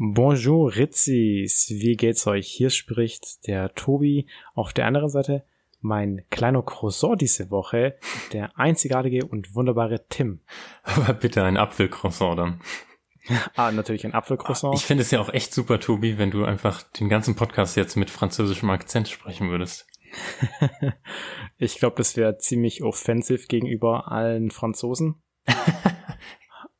Bonjour Ritzis, wie geht's euch? Hier spricht der Tobi. Auf der anderen Seite mein kleiner Croissant diese Woche, der einzigartige und wunderbare Tim. Aber bitte ein Apfelcroissant dann. ah, natürlich ein Apfelcroissant. Ich finde es ja auch echt super, Tobi, wenn du einfach den ganzen Podcast jetzt mit französischem Akzent sprechen würdest. ich glaube, das wäre ziemlich offensiv gegenüber allen Franzosen.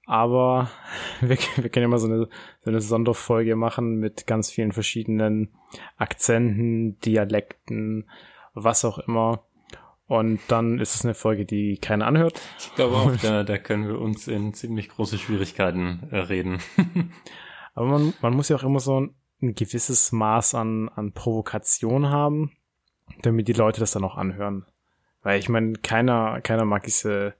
Aber wir, wir können ja mal so eine, so eine Sonderfolge machen mit ganz vielen verschiedenen Akzenten, Dialekten, was auch immer. Und dann ist es eine Folge, die keiner anhört. Ich glaube auch, da, da können wir uns in ziemlich große Schwierigkeiten äh, reden. Aber man, man muss ja auch immer so ein, ein gewisses Maß an, an Provokation haben, damit die Leute das dann auch anhören. Weil ich meine, keiner, keiner mag diese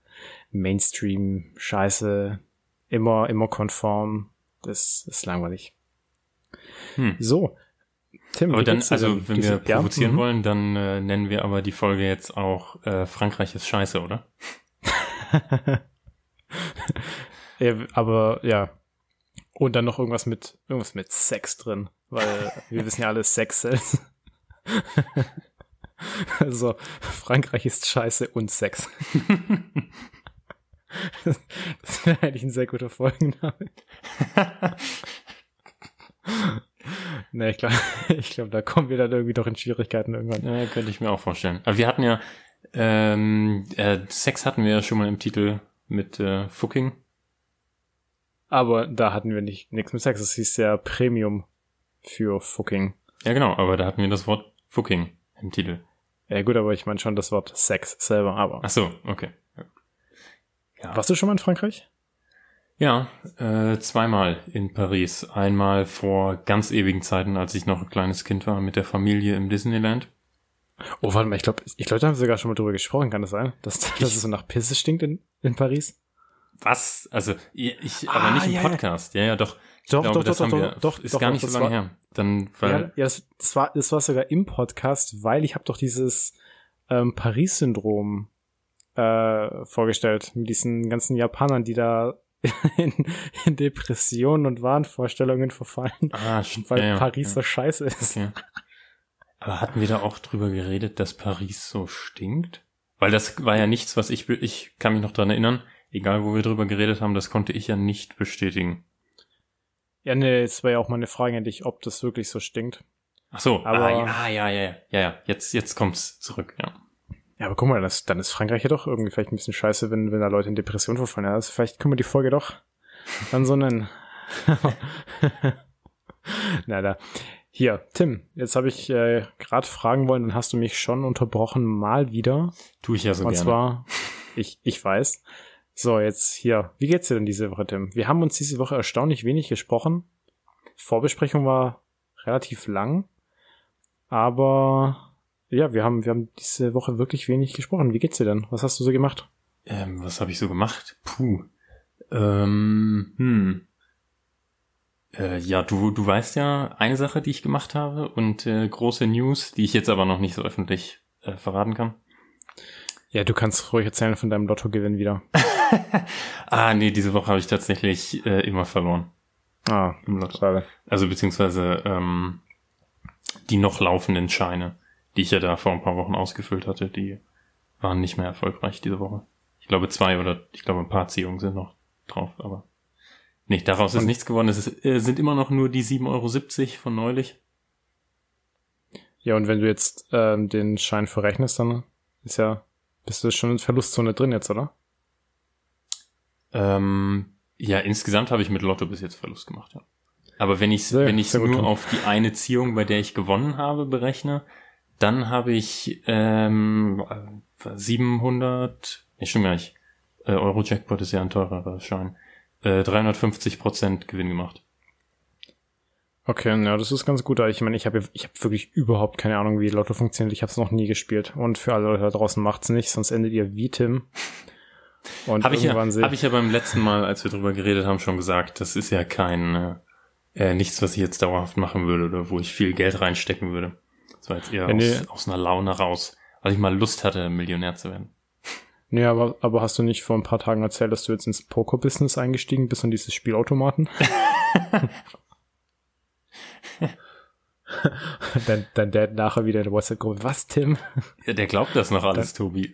Mainstream-Scheiße, immer, immer konform. Das ist langweilig. Hm. So. Tim, aber dann, also wenn wir provozieren ja? Mhm. wollen, dann äh, nennen wir aber die Folge jetzt auch äh, Frankreich ist scheiße, oder? ja, aber ja. Und dann noch irgendwas mit irgendwas mit Sex drin, weil wir wissen ja alle Sex sells. also Frankreich ist scheiße und Sex. Das wäre eigentlich ein sehr guter Folgenname. ne, ich glaube, ich glaub, da kommen wir dann irgendwie doch in Schwierigkeiten irgendwann. Ja, könnte ich mir auch vorstellen. Aber wir hatten ja, ähm, äh, Sex hatten wir ja schon mal im Titel mit äh, Fucking. Aber da hatten wir nicht nichts mit Sex. Es hieß ja Premium für Fucking. Ja, genau, aber da hatten wir das Wort Fucking im Titel. Ja, gut, aber ich meine schon das Wort Sex selber, aber. Ach so, okay. Ja. Warst du schon mal in Frankreich? Ja, äh, zweimal in Paris. Einmal vor ganz ewigen Zeiten, als ich noch ein kleines Kind war, mit der Familie im Disneyland. Oh, warte mal, ich glaube, ich glaube, da haben wir sogar schon mal drüber gesprochen, kann das sein? Dass, dass es so nach Pisse stinkt in, in Paris? Was? Also, ich, ah, aber nicht im ja, Podcast. Ja, ja, doch. Doch, glaube, doch, doch, doch, wir, doch, ist doch, gar nicht so lange war, her. Dann, weil, ja, ja das, das, war, das war sogar im Podcast, weil ich habe doch dieses ähm, Paris-Syndrom äh, vorgestellt mit diesen ganzen Japanern, die da in, in Depressionen und Wahnvorstellungen verfallen, ah, stimmt, weil ja, Paris ja. so scheiße ist. Okay. Aber hatten wir da auch drüber geredet, dass Paris so stinkt? Weil das war ja nichts, was ich, ich kann mich noch dran erinnern, egal wo wir drüber geredet haben, das konnte ich ja nicht bestätigen. Ja, nee, jetzt war ja auch meine Frage an dich, ob das wirklich so stinkt. Ach so, aber ah, ja, ja, ja, ja, ja, jetzt, jetzt kommt's zurück, ja. Ja, aber guck mal, das, dann ist Frankreich ja doch irgendwie vielleicht ein bisschen scheiße, wenn, wenn da Leute in Depression verfallen. Ja, also vielleicht können wir die Folge doch dann so nennen. Na da. Hier, Tim, jetzt habe ich äh, gerade fragen wollen, dann hast du mich schon unterbrochen, mal wieder. Tu ich ja so Und gerne. Und zwar, ich, ich weiß. So, jetzt hier, wie geht's dir denn diese Woche, Tim? Wir haben uns diese Woche erstaunlich wenig gesprochen. Vorbesprechung war relativ lang, aber ja, wir haben, wir haben diese Woche wirklich wenig gesprochen. Wie geht's dir denn? Was hast du so gemacht? Ähm, was habe ich so gemacht? Puh. Ähm, hm. Äh, ja, du, du weißt ja eine Sache, die ich gemacht habe und äh, große News, die ich jetzt aber noch nicht so öffentlich äh, verraten kann. Ja, du kannst ruhig erzählen von deinem Lottogewinn wieder. ah, nee, diese Woche habe ich tatsächlich äh, immer verloren. Ah, im Lotto. Also beziehungsweise ähm, die noch laufenden Scheine die ich ja da vor ein paar Wochen ausgefüllt hatte, die waren nicht mehr erfolgreich diese Woche. Ich glaube zwei oder ich glaube ein paar Ziehungen sind noch drauf, aber nicht, daraus ist nichts geworden. Es ist, äh, sind immer noch nur die 7,70 Euro von neulich. Ja, und wenn du jetzt ähm, den Schein verrechnest, dann ist ja, bist du schon in Verlustzone drin jetzt, oder? Ähm, ja, insgesamt habe ich mit Lotto bis jetzt Verlust gemacht, ja. Aber wenn ich wenn ich nur auf die eine Ziehung, bei der ich gewonnen habe, berechne, dann habe ich ähm, 700, nee, stimmt gar nicht, äh, Euro-Jackpot ist ja ein teurerer Schein, äh, 350 Prozent Gewinn gemacht. Okay, ja, das ist ganz gut. Ich meine, ich habe ich hab wirklich überhaupt keine Ahnung, wie Lotto funktioniert. Ich habe es noch nie gespielt. Und für alle Leute da draußen macht's nicht, sonst endet ihr wie Tim. Und habe ich, ja, hab ich ja beim letzten Mal, als wir drüber geredet haben, schon gesagt, das ist ja kein äh, äh nichts, was ich jetzt dauerhaft machen würde oder wo ich viel Geld reinstecken würde. War jetzt eher ja, aus, aus einer Laune raus, weil ich mal Lust hatte, Millionär zu werden. Nee, aber, aber hast du nicht vor ein paar Tagen erzählt, dass du jetzt ins Poker-Business eingestiegen bist und dieses Spielautomaten? dann, dann Dad nachher wieder in der WhatsApp-Gruppe. Was, Tim? Ja, der glaubt das noch alles, Tobi.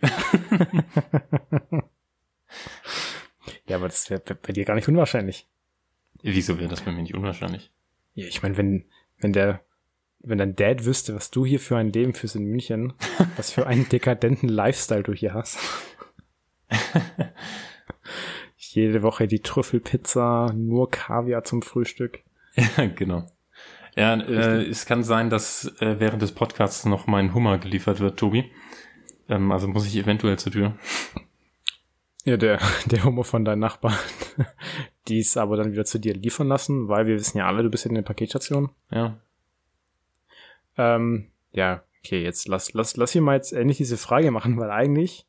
ja, aber das wäre bei dir gar nicht unwahrscheinlich. Wieso wäre das bei mir nicht unwahrscheinlich? Ja, ich meine, wenn, wenn der, wenn dein Dad wüsste, was du hier für ein Leben führst in München, was für einen dekadenten Lifestyle du hier hast. Jede Woche die Trüffelpizza, nur Kaviar zum Frühstück. Ja, genau. Ja, äh, es kann sein, dass äh, während des Podcasts noch mein Hummer geliefert wird, Tobi. Ähm, also muss ich eventuell zur Tür. Ja, der, der Hummer von deinen Nachbarn. Die ist aber dann wieder zu dir liefern lassen, weil wir wissen ja alle, du bist in der Paketstation. Ja. Ähm, ja, okay, jetzt lass, lass, lass hier mal jetzt endlich diese Frage machen, weil eigentlich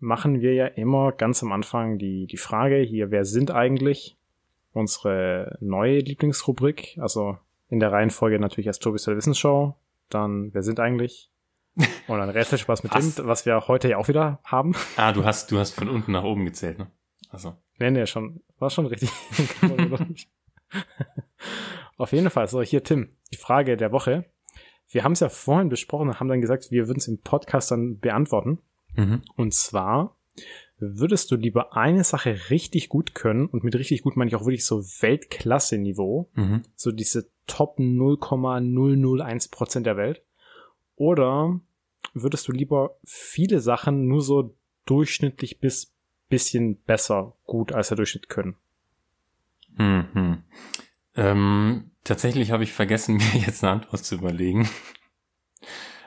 machen wir ja immer ganz am Anfang die, die Frage hier, wer sind eigentlich unsere neue Lieblingsrubrik? Also in der Reihenfolge natürlich erst Tobis der Wissensshow, dann wer sind eigentlich? Und dann Rätselspaß mit dem, was wir heute ja auch wieder haben. Ah, du hast, du hast von unten nach oben gezählt, ne? Also. Nee, nee, schon, war schon richtig. Auf jeden Fall, so hier Tim, die Frage der Woche. Wir haben es ja vorhin besprochen und haben dann gesagt, wir würden es im Podcast dann beantworten. Mhm. Und zwar, würdest du lieber eine Sache richtig gut können, und mit richtig gut meine ich auch wirklich so Weltklasse-Niveau, mhm. so diese Top 0,001 Prozent der Welt, oder würdest du lieber viele Sachen nur so durchschnittlich bis bisschen besser gut als der Durchschnitt können? Mhm. Ähm, tatsächlich habe ich vergessen, mir jetzt eine Antwort zu überlegen.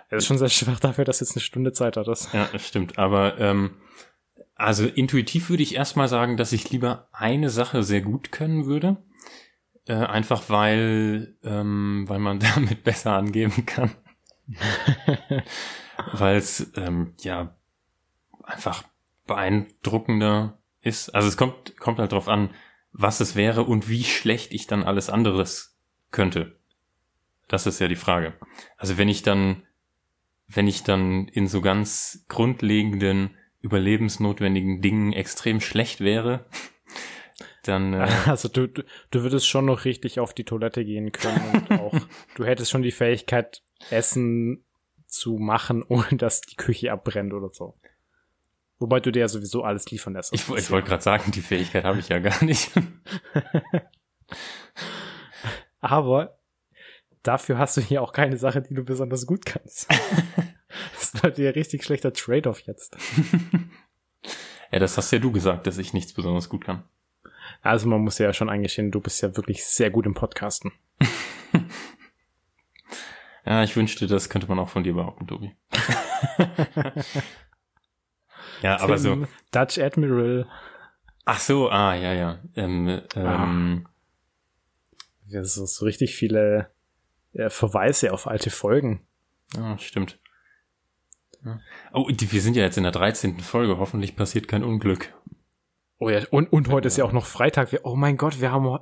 Das ist schon sehr schwach dafür, dass jetzt eine Stunde Zeit hat. Das. Ja, das stimmt. Aber ähm, also intuitiv würde ich erstmal sagen, dass ich lieber eine Sache sehr gut können würde. Äh, einfach weil, ähm, weil man damit besser angeben kann. weil es ähm, ja einfach beeindruckender ist. Also es kommt, kommt halt drauf an, was es wäre und wie schlecht ich dann alles anderes könnte. Das ist ja die Frage. Also wenn ich dann, wenn ich dann in so ganz grundlegenden, überlebensnotwendigen Dingen extrem schlecht wäre, dann. Äh, also du, du, du würdest schon noch richtig auf die Toilette gehen können und auch, du hättest schon die Fähigkeit, Essen zu machen, ohne dass die Küche abbrennt oder so. Wobei du dir ja sowieso alles liefern lässt. Ich, ich wollte gerade sagen, die Fähigkeit habe ich ja gar nicht. Aber dafür hast du hier auch keine Sache, die du besonders gut kannst. das war dir richtig schlechter Trade-off jetzt. ja, das hast ja du gesagt, dass ich nichts besonders gut kann. Also man muss ja schon eingestehen, du bist ja wirklich sehr gut im Podcasten. ja, ich wünschte, das könnte man auch von dir behaupten, Tobi. Ja, Tim, aber so. Dutch Admiral. Ach so, ah, ja, ja. Ähm, ähm, ah. Ja, so, so richtig viele äh, Verweise auf alte Folgen. Ja, stimmt. Ja. Oh, die, wir sind ja jetzt in der 13. Folge. Hoffentlich passiert kein Unglück. Oh ja, und, und heute ist ja auch noch Freitag. oh mein Gott, wir haben,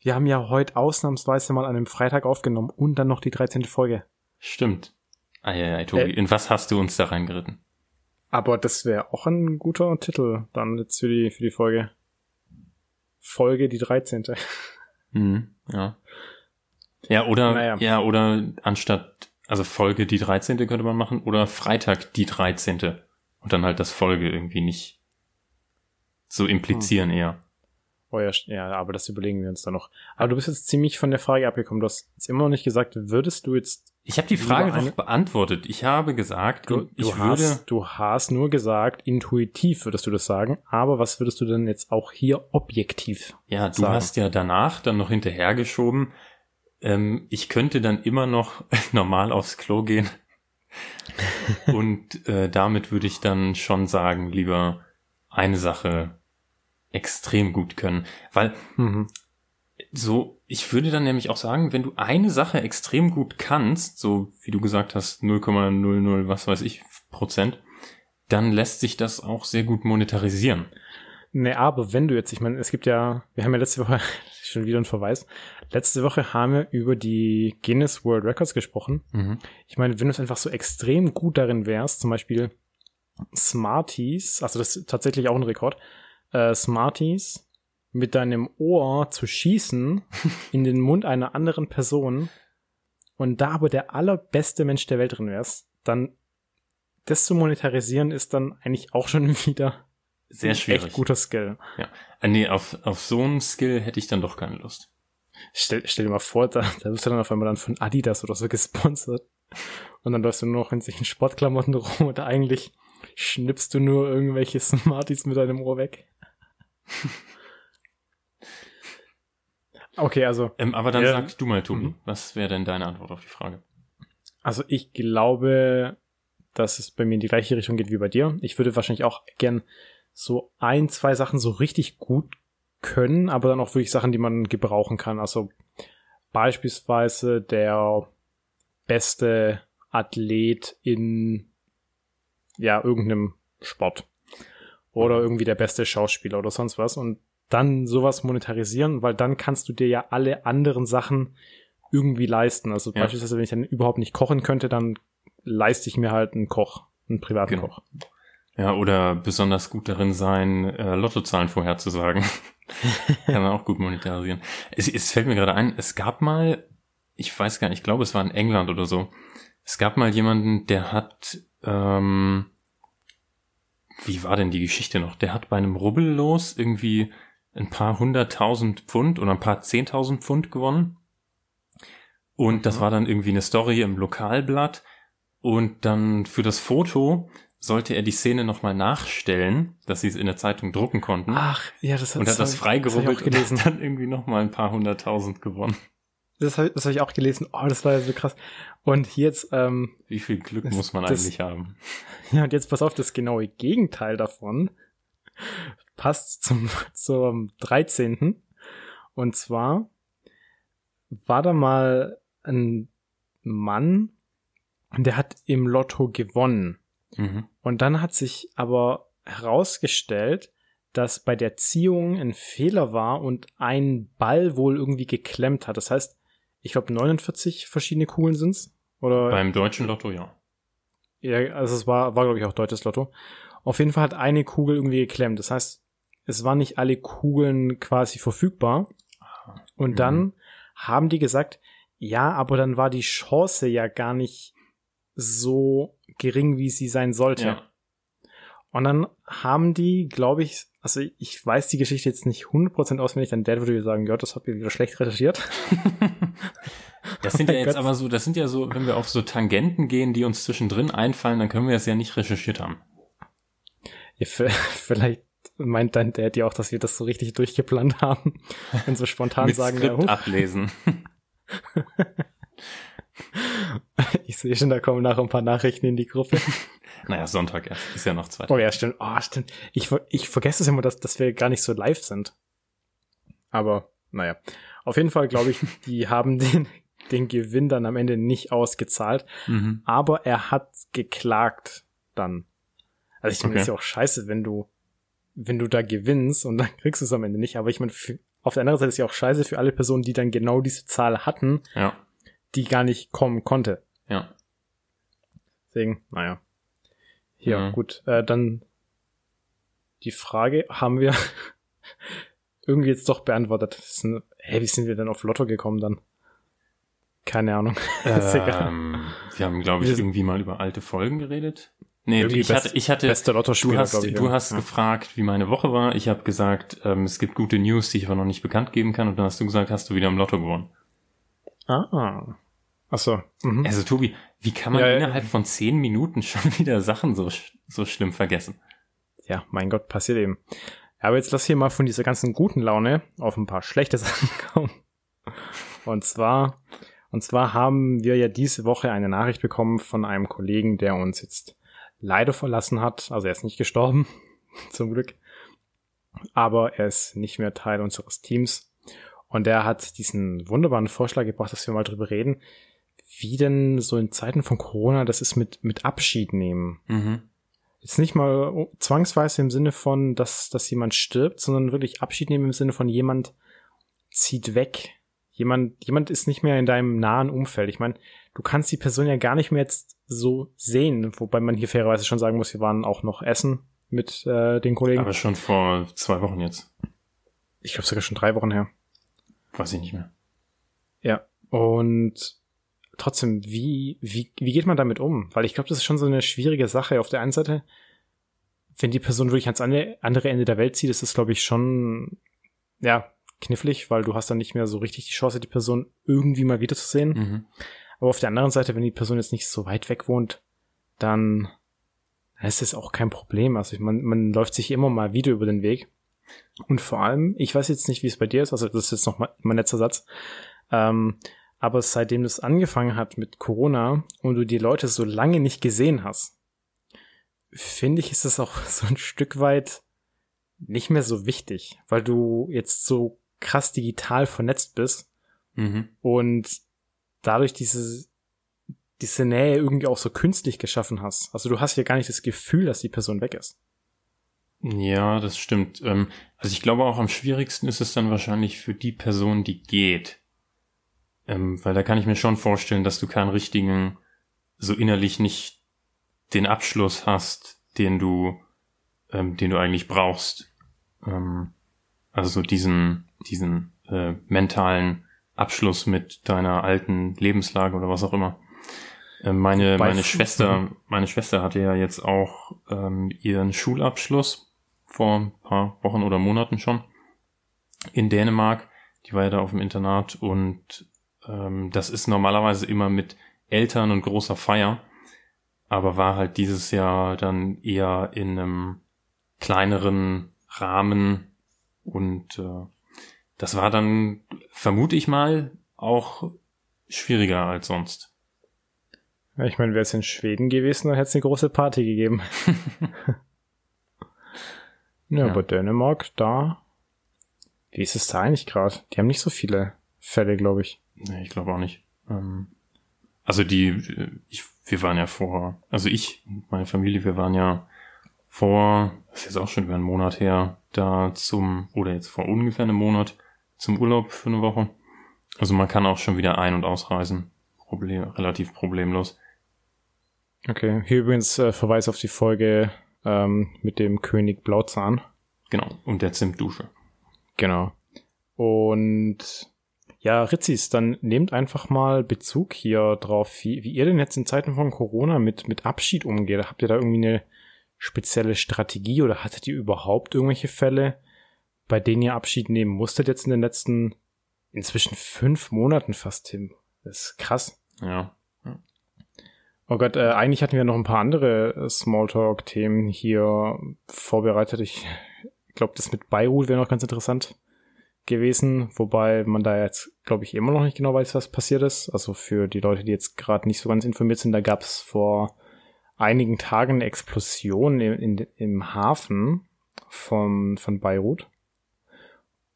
wir haben ja heute ausnahmsweise mal an einem Freitag aufgenommen und dann noch die 13. Folge. Stimmt. Ah ja, ja, Tobi, äh, in was hast du uns da reingeritten? Aber das wäre auch ein guter Titel dann jetzt für die, für die Folge. Folge die 13. Mhm, ja. Ja, oder, naja. ja, oder anstatt, also Folge die 13. könnte man machen, oder Freitag die 13. Und dann halt das Folge irgendwie nicht so implizieren hm. eher. Oh ja, ja, aber das überlegen wir uns dann noch. Aber du bist jetzt ziemlich von der Frage abgekommen. Du hast jetzt immer noch nicht gesagt, würdest du jetzt ich habe die Frage eine... beantwortet. Ich habe gesagt, du, ich du würde. Hast, du hast nur gesagt, intuitiv würdest du das sagen. Aber was würdest du denn jetzt auch hier objektiv Ja, du sagen? hast ja danach dann noch hinterhergeschoben. Ähm, ich könnte dann immer noch normal aufs Klo gehen. Und äh, damit würde ich dann schon sagen, lieber eine Sache extrem gut können. Weil mhm so, ich würde dann nämlich auch sagen, wenn du eine Sache extrem gut kannst, so wie du gesagt hast, 0,00 was weiß ich Prozent, dann lässt sich das auch sehr gut monetarisieren. Ne, aber wenn du jetzt, ich meine, es gibt ja, wir haben ja letzte Woche schon wieder einen Verweis. Letzte Woche haben wir über die Guinness World Records gesprochen. Mhm. Ich meine, wenn du es einfach so extrem gut darin wärst, zum Beispiel Smarties, also das ist tatsächlich auch ein Rekord, äh, Smarties mit deinem Ohr zu schießen in den Mund einer anderen Person und da aber der allerbeste Mensch der Welt drin wärst, dann das zu monetarisieren ist dann eigentlich auch schon wieder sehr schwierig. Echt guter Skill. Ja. Äh, nee, auf, auf so einen Skill hätte ich dann doch keine Lust. Stell, stell dir mal vor, da, da wirst du dann auf einmal dann von Adidas oder so gesponsert. Und dann läufst du nur noch in solchen Sportklamotten rum und eigentlich schnippst du nur irgendwelche Smarties mit deinem Ohr weg. Okay, also. Ähm, aber dann ja, sag du mal, Tobi, mhm. was wäre denn deine Antwort auf die Frage? Also ich glaube, dass es bei mir in die gleiche Richtung geht wie bei dir. Ich würde wahrscheinlich auch gern so ein, zwei Sachen so richtig gut können, aber dann auch wirklich Sachen, die man gebrauchen kann. Also beispielsweise der beste Athlet in ja irgendeinem Sport oder irgendwie der beste Schauspieler oder sonst was und dann sowas monetarisieren, weil dann kannst du dir ja alle anderen Sachen irgendwie leisten. Also ja. beispielsweise, wenn ich dann überhaupt nicht kochen könnte, dann leiste ich mir halt einen Koch, einen privaten genau. Koch. Ja, oder besonders gut darin sein, äh, Lottozahlen vorherzusagen. Kann man auch gut monetarisieren. Es, es fällt mir gerade ein, es gab mal, ich weiß gar nicht, ich glaube, es war in England oder so. Es gab mal jemanden, der hat, ähm, wie war denn die Geschichte noch? Der hat bei einem Rubbellos irgendwie ein paar hunderttausend Pfund oder ein paar zehntausend Pfund gewonnen. Und das war dann irgendwie eine Story im Lokalblatt. Und dann für das Foto sollte er die Szene nochmal nachstellen, dass sie es in der Zeitung drucken konnten. Ach, ja, das hat Und hat das freigerubbelt und hat dann irgendwie nochmal ein paar hunderttausend gewonnen. Das habe das hab ich auch gelesen. Oh, das war ja so krass. Und jetzt, ähm, Wie viel Glück das, muss man das, eigentlich haben? Ja, und jetzt pass auf, das genaue Gegenteil davon passt zum, zum 13. Und zwar war da mal ein Mann, der hat im Lotto gewonnen. Mhm. Und dann hat sich aber herausgestellt, dass bei der Ziehung ein Fehler war und ein Ball wohl irgendwie geklemmt hat. Das heißt, ich glaube 49 verschiedene Kugeln sind's oder beim deutschen Lotto ja. Ja, also es war war glaube ich auch deutsches Lotto. Auf jeden Fall hat eine Kugel irgendwie geklemmt. Das heißt, es waren nicht alle Kugeln quasi verfügbar. Und mhm. dann haben die gesagt, ja, aber dann war die Chance ja gar nicht so gering, wie sie sein sollte. Ja. Und dann haben die, glaube ich, also ich weiß die Geschichte jetzt nicht 100% auswendig, dann der würde sagen, ja, das habt ihr wieder schlecht recherchiert. das sind ja jetzt aber so, das sind ja so, wenn wir auf so Tangenten gehen, die uns zwischendrin einfallen, dann können wir es ja nicht recherchiert haben. Ja, vielleicht meint dein Dad ja auch, dass wir das so richtig durchgeplant haben und so spontan sagen, Skript ja, ablesen. Ich sehe schon, da kommen nachher ein paar Nachrichten in die Gruppe. naja, Sonntag erst. Ist ja noch zwei. Oh ja, stimmt. Oh, stimmt. Ich, ich vergesse es immer, dass, dass wir gar nicht so live sind. Aber, naja. Auf jeden Fall glaube ich, die haben den, den Gewinn dann am Ende nicht ausgezahlt. Mhm. Aber er hat geklagt dann. Also ich meine, okay. ist ja auch scheiße, wenn du, wenn du da gewinnst und dann kriegst du es am Ende nicht. Aber ich meine, auf der anderen Seite ist ja auch scheiße für alle Personen, die dann genau diese Zahl hatten. Ja die gar nicht kommen konnte. Ja. Deswegen, naja. Hier, mhm. gut. Äh, dann die Frage haben wir irgendwie jetzt doch beantwortet. Sind, hey, wie sind wir denn auf Lotto gekommen dann? Keine Ahnung. Ähm, wir haben, glaube ich, irgendwie mal über alte Folgen geredet. Nee, ich best, hatte, ich hatte, beste Lotto du hast, ich, du hast ja. gefragt, wie meine Woche war. Ich habe gesagt, ähm, es gibt gute News, die ich aber noch nicht bekannt geben kann. Und dann hast du gesagt, hast du wieder im Lotto gewonnen. Ah. Ach so. Mhm. Also Tobi, wie kann man ja, innerhalb ja. von zehn Minuten schon wieder Sachen so, so schlimm vergessen? Ja, mein Gott, passiert eben. Aber jetzt lass hier mal von dieser ganzen guten Laune auf ein paar schlechte Sachen kommen. Und zwar, und zwar haben wir ja diese Woche eine Nachricht bekommen von einem Kollegen, der uns jetzt leider verlassen hat. Also er ist nicht gestorben, zum Glück. Aber er ist nicht mehr Teil unseres Teams. Und er hat diesen wunderbaren Vorschlag gebracht, dass wir mal drüber reden, wie denn so in Zeiten von Corona das ist mit, mit Abschied nehmen. Mhm. Jetzt nicht mal zwangsweise im Sinne von, dass, dass jemand stirbt, sondern wirklich Abschied nehmen im Sinne von jemand zieht weg. Jemand, jemand ist nicht mehr in deinem nahen Umfeld. Ich meine, du kannst die Person ja gar nicht mehr jetzt so sehen, wobei man hier fairerweise schon sagen muss, wir waren auch noch essen mit äh, den Kollegen. Aber schon vor zwei Wochen jetzt. ich glaube sogar schon drei Wochen her. Weiß ich nicht mehr. Ja, und trotzdem, wie, wie, wie geht man damit um? Weil ich glaube, das ist schon so eine schwierige Sache. Auf der einen Seite, wenn die Person wirklich ans andere Ende der Welt zieht, ist das, glaube ich, schon, ja, knifflig, weil du hast dann nicht mehr so richtig die Chance, die Person irgendwie mal wiederzusehen. Mhm. Aber auf der anderen Seite, wenn die Person jetzt nicht so weit weg wohnt, dann ist es auch kein Problem. Also man, man läuft sich immer mal wieder über den Weg. Und vor allem, ich weiß jetzt nicht, wie es bei dir ist, also das ist jetzt noch mal mein letzter Satz, ähm, aber seitdem das angefangen hat mit Corona und du die Leute so lange nicht gesehen hast, finde ich, ist es auch so ein Stück weit nicht mehr so wichtig, weil du jetzt so krass digital vernetzt bist mhm. und dadurch diese, diese Nähe irgendwie auch so künstlich geschaffen hast. Also du hast ja gar nicht das Gefühl, dass die Person weg ist. Ja, das stimmt. Ähm, also ich glaube auch am schwierigsten ist es dann wahrscheinlich für die Person, die geht. Ähm, weil da kann ich mir schon vorstellen, dass du keinen richtigen, so innerlich nicht den Abschluss hast, den du, ähm, den du eigentlich brauchst. also so diesen, diesen äh, mentalen Abschluss mit deiner alten Lebenslage oder was auch immer. Äh, meine, meine Schwester, meine Schwester hatte ja jetzt auch ähm, ihren Schulabschluss vor ein paar Wochen oder Monaten schon in Dänemark. Die war ja da auf dem Internat und ähm, das ist normalerweise immer mit Eltern und großer Feier, aber war halt dieses Jahr dann eher in einem kleineren Rahmen und äh, das war dann, vermute ich mal, auch schwieriger als sonst. Ich meine, wäre es in Schweden gewesen, dann hätte es eine große Party gegeben. ja, ja, aber Dänemark, da. Wie ist es da eigentlich gerade? Die haben nicht so viele Fälle, glaube ich. Nee, ich glaube auch nicht. Ähm, also die, ich, wir waren ja vor, also ich, meine Familie, wir waren ja vor, das ist jetzt auch schon über einen Monat her, da zum, oder jetzt vor ungefähr einem Monat, zum Urlaub für eine Woche. Also man kann auch schon wieder ein- und ausreisen. Problem, relativ problemlos. Okay, hier übrigens äh, Verweis auf die Folge ähm, mit dem König Blauzahn. Genau, und der Zimtdusche. Genau. Und ja, Ritzis, dann nehmt einfach mal Bezug hier drauf, wie, wie ihr denn jetzt in Zeiten von Corona mit, mit Abschied umgeht. Habt ihr da irgendwie eine spezielle Strategie oder hattet ihr überhaupt irgendwelche Fälle, bei denen ihr Abschied nehmen musstet jetzt in den letzten inzwischen fünf Monaten fast, Tim. Das ist krass. Ja. Oh Gott, äh, eigentlich hatten wir noch ein paar andere äh, Smalltalk-Themen hier vorbereitet. Ich glaube, das mit Beirut wäre noch ganz interessant gewesen, wobei man da jetzt, glaube ich, immer noch nicht genau weiß, was passiert ist. Also für die Leute, die jetzt gerade nicht so ganz informiert sind, da gab es vor einigen Tagen eine Explosion in, in, im Hafen von, von Beirut.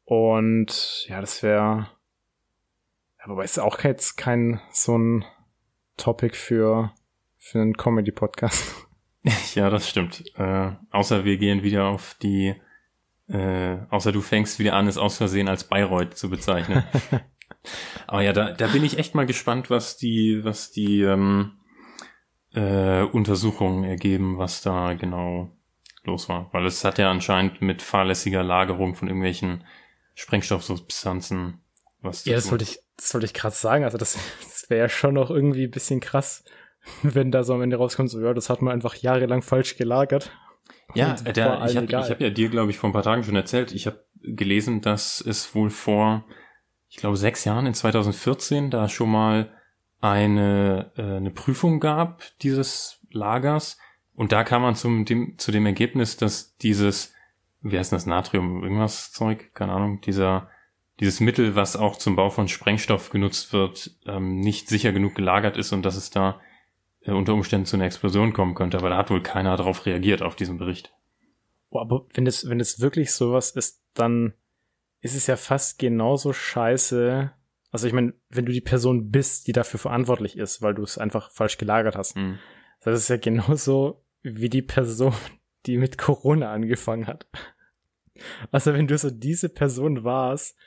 Und ja, das wäre, aber ist auch jetzt kein so ein Topic für, für einen Comedy-Podcast. Ja, das stimmt. Äh, außer wir gehen wieder auf die, äh, außer du fängst wieder an, es aus Versehen als Bayreuth zu bezeichnen. Aber ja, da, da bin ich echt mal gespannt, was die, was die ähm, äh, Untersuchungen ergeben, was da genau los war. Weil es hat ja anscheinend mit fahrlässiger Lagerung von irgendwelchen Sprengstoffsubstanzen was. Ja, das wollte ich, das wollte ich krass sagen. Also das, das wäre ja schon noch irgendwie ein bisschen krass, wenn da so am Ende rauskommt, so, ja, das hat man einfach jahrelang falsch gelagert. Ja, der, ich habe hab ja dir, glaube ich, vor ein paar Tagen schon erzählt, ich habe gelesen, dass es wohl vor, ich glaube, sechs Jahren, in 2014, da schon mal eine, äh, eine Prüfung gab dieses Lagers. Und da kam man zum, dem, zu dem Ergebnis, dass dieses wie heißt das, Natrium, irgendwas Zeug, keine Ahnung, dieser, dieses Mittel, was auch zum Bau von Sprengstoff genutzt wird, ähm, nicht sicher genug gelagert ist und dass es da äh, unter Umständen zu einer Explosion kommen könnte. Aber da hat wohl keiner darauf reagiert, auf diesen Bericht. Oh, aber wenn es, wenn es wirklich sowas ist, dann ist es ja fast genauso scheiße. Also ich meine, wenn du die Person bist, die dafür verantwortlich ist, weil du es einfach falsch gelagert hast. Mhm. Das ist ja genauso wie die Person, die mit Corona angefangen hat. Also wenn du so diese Person warst,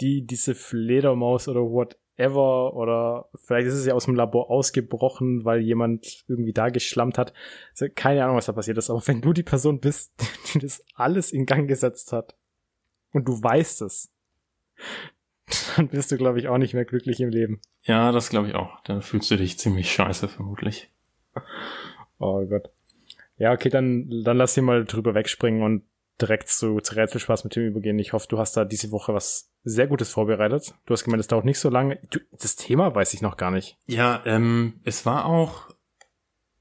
die diese Fledermaus oder whatever oder vielleicht ist es ja aus dem Labor ausgebrochen, weil jemand irgendwie da geschlammt hat. Also keine Ahnung, was da passiert ist. Aber wenn du die Person bist, die das alles in Gang gesetzt hat, und du weißt es, dann bist du, glaube ich, auch nicht mehr glücklich im Leben. Ja, das glaube ich auch. Dann fühlst du dich ziemlich scheiße, vermutlich. Oh Gott. Ja, okay, dann, dann lass dir mal drüber wegspringen und direkt zu, zu Rätselspaß mit dem übergehen. Ich hoffe, du hast da diese Woche was sehr Gutes vorbereitet. Du hast gemeint, es dauert nicht so lange. Du, das Thema weiß ich noch gar nicht. Ja, ähm, es war auch,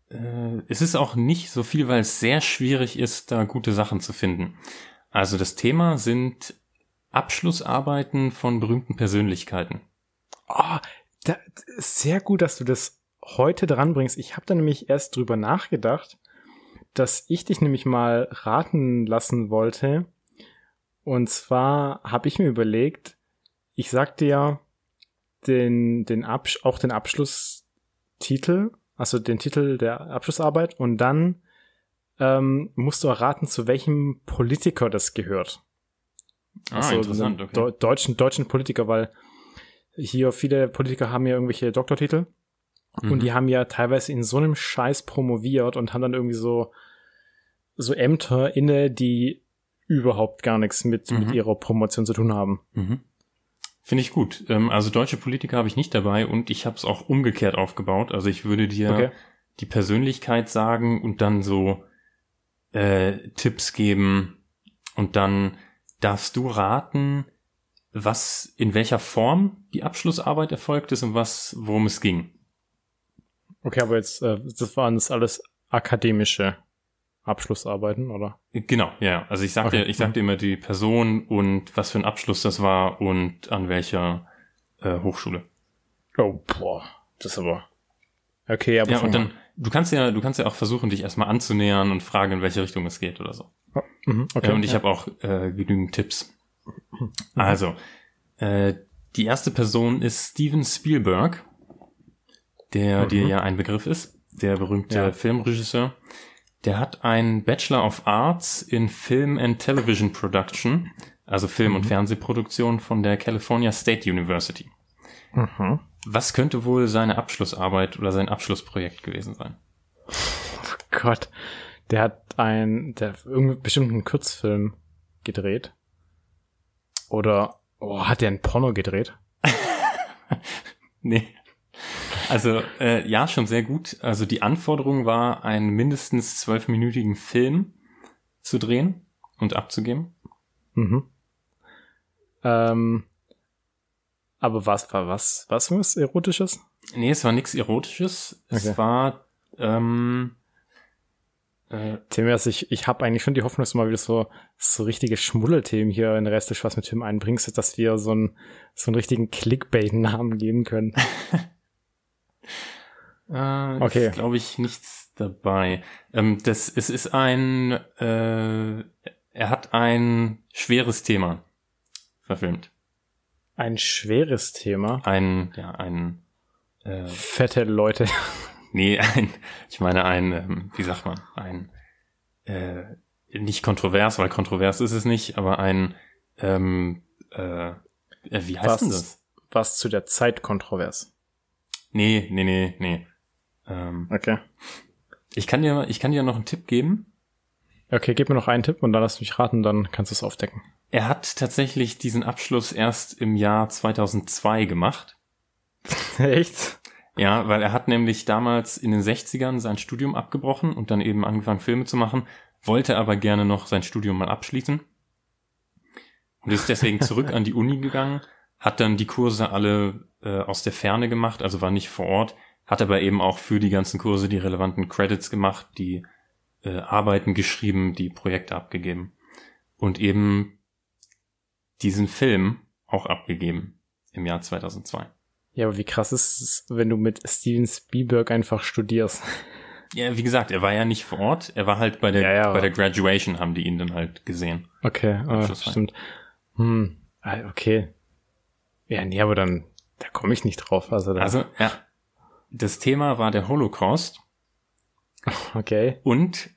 äh, es ist auch nicht so viel, weil es sehr schwierig ist, da gute Sachen zu finden. Also das Thema sind Abschlussarbeiten von berühmten Persönlichkeiten. Oh, da, sehr gut, dass du das heute dran bringst. Ich habe da nämlich erst drüber nachgedacht, dass ich dich nämlich mal raten lassen wollte. Und zwar habe ich mir überlegt, ich sagte ja den, den Absch auch den Abschlusstitel, also den Titel der Abschlussarbeit und dann ähm, musst du erraten, zu welchem Politiker das gehört. Ah, also interessant, okay. deutschen, deutschen Politiker, weil hier viele Politiker haben ja irgendwelche Doktortitel mhm. und die haben ja teilweise in so einem Scheiß promoviert und haben dann irgendwie so, so Ämter inne, die überhaupt gar nichts mit, mhm. mit ihrer Promotion zu tun haben. Mhm. Finde ich gut. Ähm, also deutsche Politiker habe ich nicht dabei und ich habe es auch umgekehrt aufgebaut. Also ich würde dir okay. die Persönlichkeit sagen und dann so äh, Tipps geben und dann darfst du raten, was in welcher Form die Abschlussarbeit erfolgt ist und was worum es ging. Okay, aber jetzt äh, das waren das alles akademische Abschlussarbeiten, oder? Genau, ja. Also ich sagte, okay. ich sagte immer die Person und was für ein Abschluss das war und an welcher äh, Hochschule. Oh, boah, das ist aber. Okay, aber ja, und dann du kannst ja, du kannst ja auch versuchen, dich erstmal anzunähern und fragen, in welche Richtung es geht oder so. Oh, mhm, okay, ja, und ich ja. habe auch äh, genügend Tipps. Mhm. Also, äh, die erste Person ist Steven Spielberg, der mhm. dir ja ein Begriff ist, der berühmte ja. Filmregisseur. Der hat einen Bachelor of Arts in Film and Television Production, also Film- und mhm. Fernsehproduktion von der California State University. Mhm. Was könnte wohl seine Abschlussarbeit oder sein Abschlussprojekt gewesen sein? Oh Gott, der hat ein, der irgendwie bestimmt einen Kurzfilm gedreht. Oder, oh, hat der ein Porno gedreht? nee. Also äh, ja, schon sehr gut. Also die Anforderung war, einen mindestens zwölfminütigen Film zu drehen und abzugeben. Mhm. Ähm, aber was war was? Was was Erotisches? Nee, es war nichts Erotisches. Es okay. war ähm, äh, Thema ist, ich, ich habe eigentlich schon die Hoffnung, dass du mal wieder so, so richtige Schmuddelthemen hier in der Rest des Spaß mit Film einbringst, dass wir so, ein, so einen richtigen Clickbait-Namen geben können. Äh, okay. glaube ich, nichts dabei. Ähm, das, es ist ein, äh, er hat ein schweres Thema verfilmt. Ein schweres Thema? Ein, ja, ein, äh, Fette Leute. Nee, ein, ich meine ein, ähm, wie sagt man, ein, äh, nicht kontrovers, weil kontrovers ist es nicht, aber ein, ähm, äh, wie heißt was, denn das? Was zu der Zeit kontrovers? Nee, nee, nee, nee. Ähm, okay. Ich kann dir, ich kann dir noch einen Tipp geben. Okay, gib mir noch einen Tipp und dann lass mich raten, dann kannst du es aufdecken. Er hat tatsächlich diesen Abschluss erst im Jahr 2002 gemacht. Echt? Ja, weil er hat nämlich damals in den 60ern sein Studium abgebrochen und dann eben angefangen Filme zu machen, wollte aber gerne noch sein Studium mal abschließen und ist deswegen zurück an die Uni gegangen, hat dann die Kurse alle äh, aus der Ferne gemacht, also war nicht vor Ort, hat aber eben auch für die ganzen Kurse die relevanten Credits gemacht, die äh, Arbeiten geschrieben, die Projekte abgegeben und eben diesen Film auch abgegeben im Jahr 2002. Ja, aber wie krass ist es, wenn du mit Steven Spielberg einfach studierst? Ja, wie gesagt, er war ja nicht vor Ort, er war halt bei der, ja, ja, bei der Graduation, haben die ihn dann halt gesehen. Okay, oh, stimmt. Hm, ah, okay. Ja, nee, aber dann, da komme ich nicht drauf. Also, da also, ja. Das Thema war der Holocaust. Okay. Und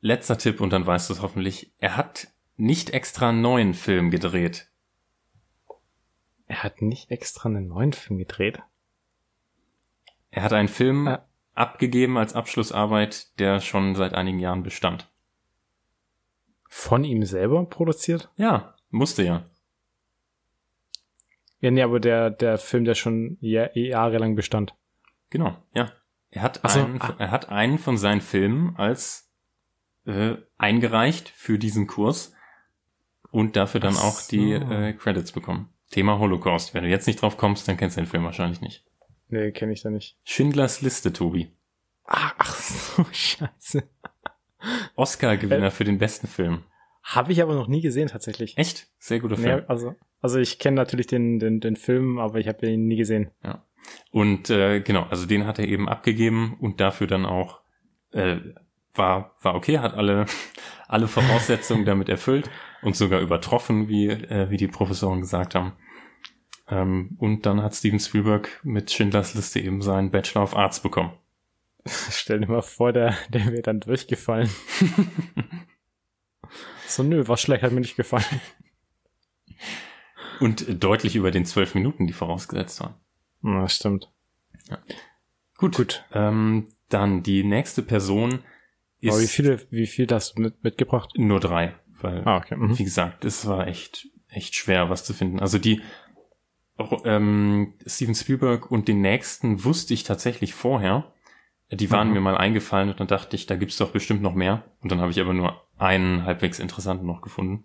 letzter Tipp, und dann weißt du es hoffentlich, er hat nicht extra einen neuen Film gedreht. Er hat nicht extra einen neuen Film gedreht. Er hat einen Film ah. abgegeben als Abschlussarbeit, der schon seit einigen Jahren bestand. Von ihm selber produziert? Ja, Musste ja. Ja, nee, aber der, der Film, der schon Jahr, jahrelang bestand. Genau, ja. Er hat, so, einen, ah. er hat einen von seinen Filmen als äh, eingereicht für diesen Kurs und dafür dann auch so. die äh, Credits bekommen. Thema Holocaust. Wenn du jetzt nicht drauf kommst, dann kennst du den Film wahrscheinlich nicht. Nee, kenne ich da nicht. Schindlers Liste, Tobi. Ach, ach so, scheiße. Oscar-Gewinner äh, für den besten Film. Habe ich aber noch nie gesehen, tatsächlich. Echt? Sehr guter Film. Nee, also, also ich kenne natürlich den, den, den Film, aber ich habe ihn nie gesehen. Ja. Und äh, genau, also den hat er eben abgegeben und dafür dann auch äh, war war okay, hat alle alle Voraussetzungen damit erfüllt und sogar übertroffen, wie äh, wie die Professoren gesagt haben. Ähm, und dann hat Steven Spielberg mit Schindlers Liste eben seinen Bachelor of Arts bekommen. Stell dir mal vor, der der wäre dann durchgefallen. so nö, war schlecht, hat mir nicht gefallen. Und deutlich über den zwölf Minuten, die vorausgesetzt waren. Na, stimmt. Ja. Gut. Gut. Ähm, dann die nächste Person ist. Aber wie viele, wie viel hast du mit, mitgebracht? Nur drei. Weil, ah, okay. Mhm. wie gesagt, es war echt, echt schwer, was zu finden. Also die, ähm, Steven Spielberg und den nächsten wusste ich tatsächlich vorher. Die waren mhm. mir mal eingefallen und dann dachte ich, da gibt's doch bestimmt noch mehr. Und dann habe ich aber nur einen halbwegs interessanten noch gefunden.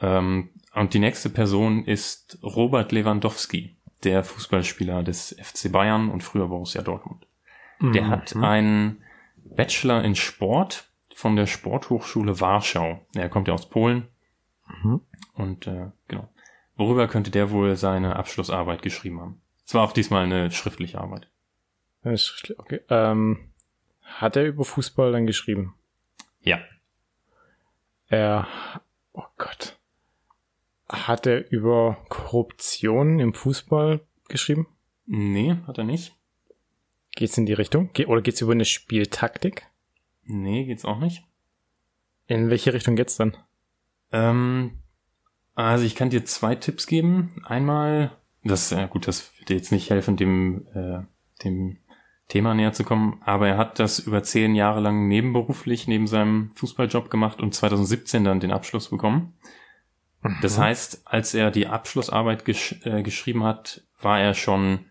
Ähm, und die nächste Person ist Robert Lewandowski der Fußballspieler des FC Bayern und früher Borussia Dortmund. Mhm. Der hat einen Bachelor in Sport von der Sporthochschule Warschau. Er kommt ja aus Polen. Mhm. Und äh, genau. Worüber könnte der wohl seine Abschlussarbeit geschrieben haben? Es war auch diesmal eine schriftliche Arbeit. Okay. Ähm, hat er über Fußball dann geschrieben? Ja. Er, oh Gott. Hat er über Korruption im Fußball geschrieben? Nee, hat er nicht. Geht's in die Richtung? Oder geht's über eine Spieltaktik? Nee, geht's auch nicht. In welche Richtung geht's dann? Ähm, also ich kann dir zwei Tipps geben. Einmal, das ja gut, das wird dir jetzt nicht helfen, dem, äh, dem Thema näher zu kommen, aber er hat das über zehn Jahre lang nebenberuflich neben seinem Fußballjob gemacht und 2017 dann den Abschluss bekommen. Das mhm. heißt, als er die Abschlussarbeit gesch äh, geschrieben hat, war er schon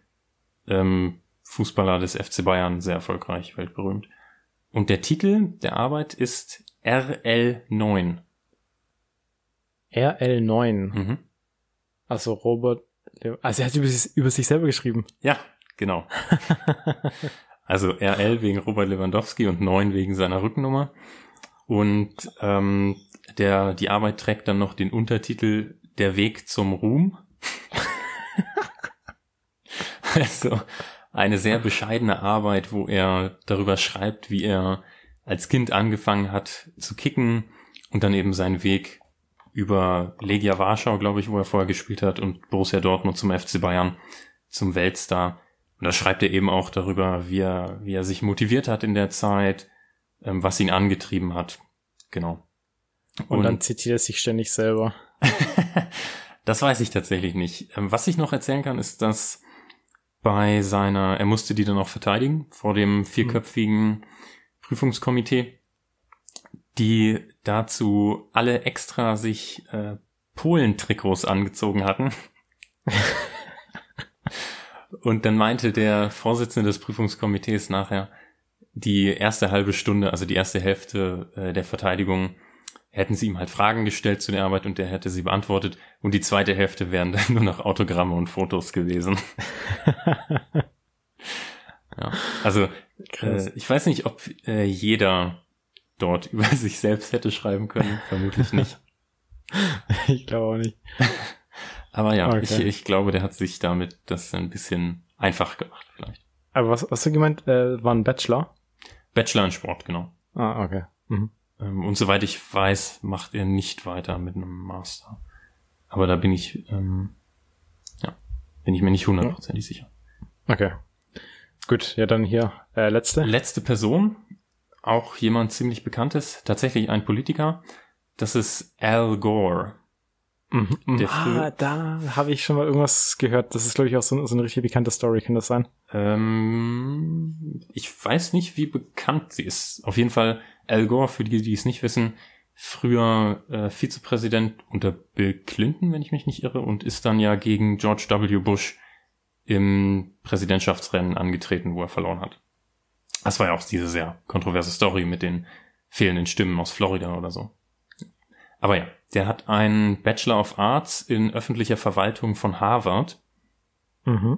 ähm, Fußballer des FC Bayern, sehr erfolgreich, weltberühmt. Und der Titel der Arbeit ist RL9. RL9. Mhm. Also Robert, also er hat über sich, über sich selber geschrieben. Ja, genau. also RL wegen Robert Lewandowski und 9 wegen seiner Rückennummer. Und ähm, der, die Arbeit trägt dann noch den Untertitel Der Weg zum Ruhm. also eine sehr bescheidene Arbeit, wo er darüber schreibt, wie er als Kind angefangen hat zu kicken und dann eben seinen Weg über Legia Warschau, glaube ich, wo er vorher gespielt hat, und Borussia Dortmund zum FC Bayern, zum Weltstar. Und da schreibt er eben auch darüber, wie er, wie er sich motiviert hat in der Zeit, ähm, was ihn angetrieben hat. Genau. Und, und dann zitiert er sich ständig selber. das weiß ich tatsächlich nicht. Ähm, was ich noch erzählen kann, ist, dass bei seiner, er musste die dann auch verteidigen vor dem vierköpfigen Prüfungskomitee, die dazu alle extra sich äh, Polen-Trikots angezogen hatten. Und dann meinte der Vorsitzende des Prüfungskomitees nachher, die erste halbe Stunde, also die erste Hälfte äh, der Verteidigung, hätten sie ihm halt Fragen gestellt zu der Arbeit und der hätte sie beantwortet. Und die zweite Hälfte wären dann nur noch Autogramme und Fotos gewesen. ja, also äh, ich weiß nicht, ob äh, jeder dort über sich selbst hätte schreiben können. Vermutlich nicht. ich glaube auch nicht. Aber ja, okay. ich, ich glaube, der hat sich damit das ein bisschen einfach gemacht vielleicht. Aber was hast du gemeint? Äh, war ein Bachelor? Bachelor in Sport, genau. Ah, okay. Mhm. Ähm, und soweit ich weiß, macht er nicht weiter mit einem Master. Aber da bin ich, ähm, ja, bin ich mir nicht hundertprozentig sicher. Okay. Gut, ja dann hier äh, letzte. Letzte Person, auch jemand ziemlich bekanntes, tatsächlich ein Politiker. Das ist Al Gore. Mhm. mhm. ah, da habe ich schon mal irgendwas gehört. Das ist, glaube ich, auch so, so eine richtig bekannte Story. Kann das sein? Ähm, ich weiß nicht, wie bekannt sie ist. Auf jeden Fall Al Gore, für die, die es nicht wissen, früher äh, Vizepräsident unter Bill Clinton, wenn ich mich nicht irre, und ist dann ja gegen George W. Bush im Präsidentschaftsrennen angetreten, wo er verloren hat. Das war ja auch diese sehr kontroverse Story mit den fehlenden Stimmen aus Florida oder so. Aber ja, der hat einen Bachelor of Arts in öffentlicher Verwaltung von Harvard. Mhm.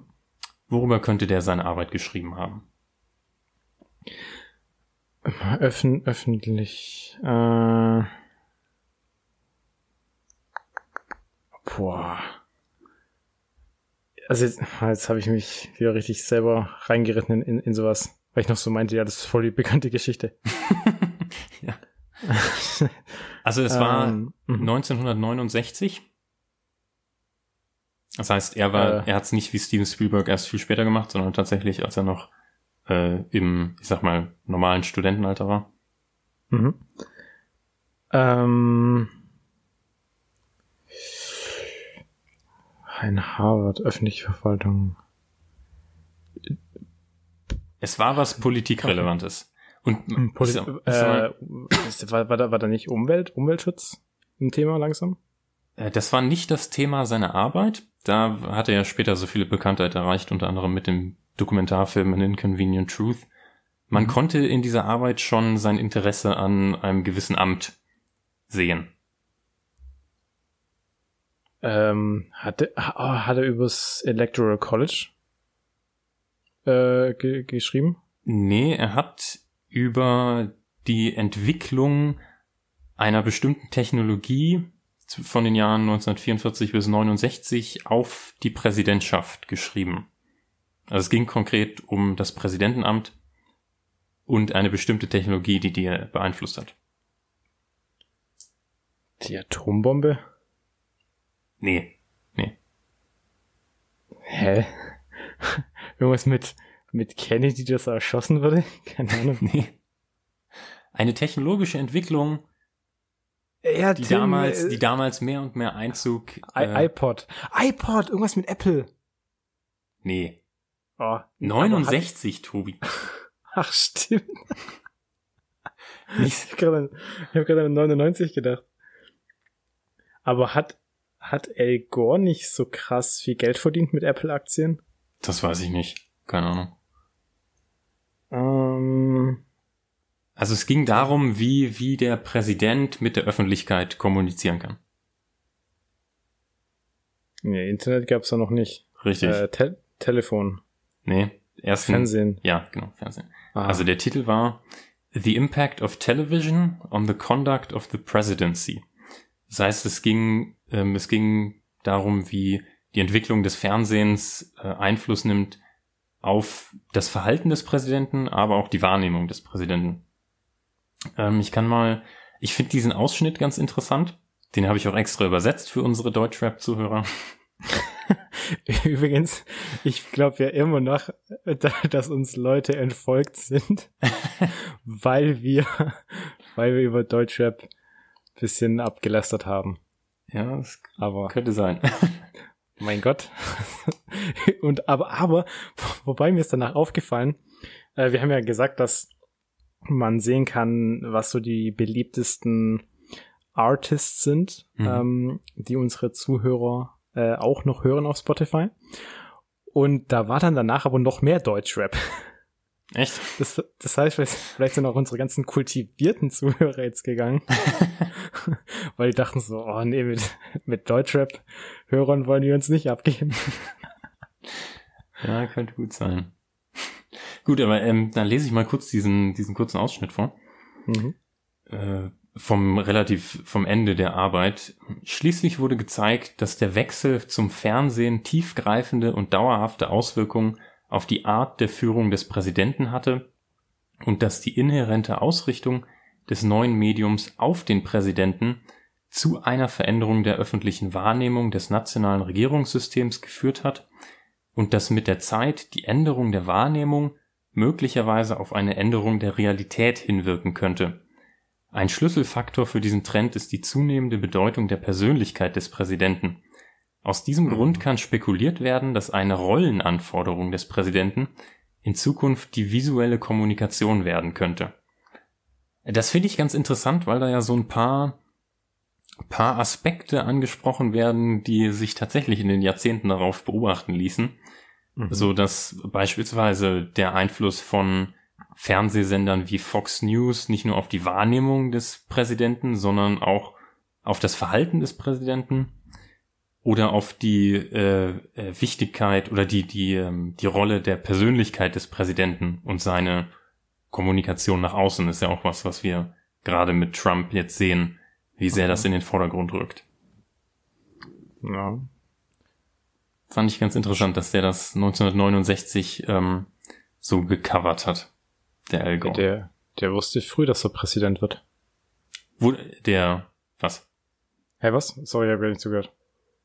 Worüber könnte der seine Arbeit geschrieben haben? Öffn öffentlich. Äh, boah. Also jetzt, jetzt habe ich mich wieder richtig selber reingeritten in, in, sowas, weil ich noch so meinte, ja, das ist voll die bekannte Geschichte. ja. Also es war ähm, 1969. Mhm. Das heißt, er war, äh, er hat es nicht wie Steven Spielberg erst viel später gemacht, sondern tatsächlich, als er noch äh, im, ich sag mal, normalen Studentenalter war. Mhm. Ähm, ein Harvard, öffentliche Verwaltung. Es war was Politikrelevantes. Und hm, Poli äh, war, war, da, war da nicht Umwelt, Umweltschutz ein Thema langsam? Äh, das war nicht das Thema seiner Arbeit. Da hat er ja später so viele Bekanntheit erreicht, unter anderem mit dem Dokumentarfilm An Inconvenient Truth. Man mhm. konnte in dieser Arbeit schon sein Interesse an einem gewissen Amt sehen. Ähm, hat, er, oh, hat er übers Electoral College äh, ge geschrieben? Nee, er hat über die Entwicklung einer bestimmten Technologie von den Jahren 1944 bis 69 auf die Präsidentschaft geschrieben. Also es ging konkret um das Präsidentenamt und eine bestimmte Technologie, die die beeinflusst hat. Die Atombombe? Nee, nee. Hä? Irgendwas mit mit Kennedy, das erschossen wurde? Keine Ahnung. Nee. Eine technologische Entwicklung, ja, die Tim, damals, äh, die damals mehr und mehr Einzug. Äh, iPod. iPod, irgendwas mit Apple. Nee. Oh, 69, hat... Tobi. Ach, stimmt. ich habe gerade an 99 gedacht. Aber hat, hat Al Gore nicht so krass viel Geld verdient mit Apple-Aktien? Das weiß ich nicht. Keine Ahnung. Ähm, also es ging darum, wie, wie der Präsident mit der Öffentlichkeit kommunizieren kann. Nee, Internet gab's da noch nicht. Richtig. Äh, Te Telefon. Nee, erst Fernsehen. Ja, genau, Fernsehen. Ah. Also der Titel war The Impact of Television on the Conduct of the Presidency. Das heißt, es ging, ähm, es ging darum, wie die Entwicklung des Fernsehens äh, Einfluss nimmt auf das Verhalten des Präsidenten, aber auch die Wahrnehmung des Präsidenten. Ähm, ich kann mal, ich finde diesen Ausschnitt ganz interessant. Den habe ich auch extra übersetzt für unsere Deutschrap-Zuhörer. Übrigens, ich glaube ja immer noch, dass uns Leute entfolgt sind, weil wir, weil wir über Deutschrap bisschen abgelästert haben. Ja, das aber könnte sein. mein Gott. Und aber, aber, wobei mir ist danach aufgefallen, äh, wir haben ja gesagt, dass man sehen kann, was so die beliebtesten Artists sind, mhm. ähm, die unsere Zuhörer äh, auch noch hören auf Spotify. Und da war dann danach aber noch mehr Deutschrap. Echt? Das, das heißt, vielleicht sind auch unsere ganzen kultivierten Zuhörer jetzt gegangen. Weil die dachten so, oh nee, mit, mit Deutschrap-Hörern wollen die uns nicht abgeben. ja, könnte gut sein. Gut, aber ähm, dann lese ich mal kurz diesen, diesen kurzen Ausschnitt vor. Mhm. Äh, vom relativ vom Ende der Arbeit. Schließlich wurde gezeigt, dass der Wechsel zum Fernsehen tiefgreifende und dauerhafte Auswirkungen auf die Art der Führung des Präsidenten hatte und dass die inhärente Ausrichtung des neuen Mediums auf den Präsidenten zu einer Veränderung der öffentlichen Wahrnehmung des nationalen Regierungssystems geführt hat und dass mit der Zeit die Änderung der Wahrnehmung möglicherweise auf eine Änderung der Realität hinwirken könnte. Ein Schlüsselfaktor für diesen Trend ist die zunehmende Bedeutung der Persönlichkeit des Präsidenten. Aus diesem Grund kann spekuliert werden, dass eine Rollenanforderung des Präsidenten in Zukunft die visuelle Kommunikation werden könnte. Das finde ich ganz interessant, weil da ja so ein paar, paar Aspekte angesprochen werden, die sich tatsächlich in den Jahrzehnten darauf beobachten ließen. Mhm. So dass beispielsweise der Einfluss von Fernsehsendern wie Fox News nicht nur auf die Wahrnehmung des Präsidenten, sondern auch auf das Verhalten des Präsidenten oder auf die äh, äh, Wichtigkeit oder die die ähm, die Rolle der Persönlichkeit des Präsidenten und seine Kommunikation nach außen ist ja auch was, was wir gerade mit Trump jetzt sehen, wie sehr okay. das in den Vordergrund rückt. Ja. Fand ich ganz interessant, dass der das 1969 ähm, so gecovert hat. Der Al Gore. Der, der wusste früh, dass er Präsident wird. Wo, der, was? Hä, hey, was? Sorry, ich habe gar nicht zugehört.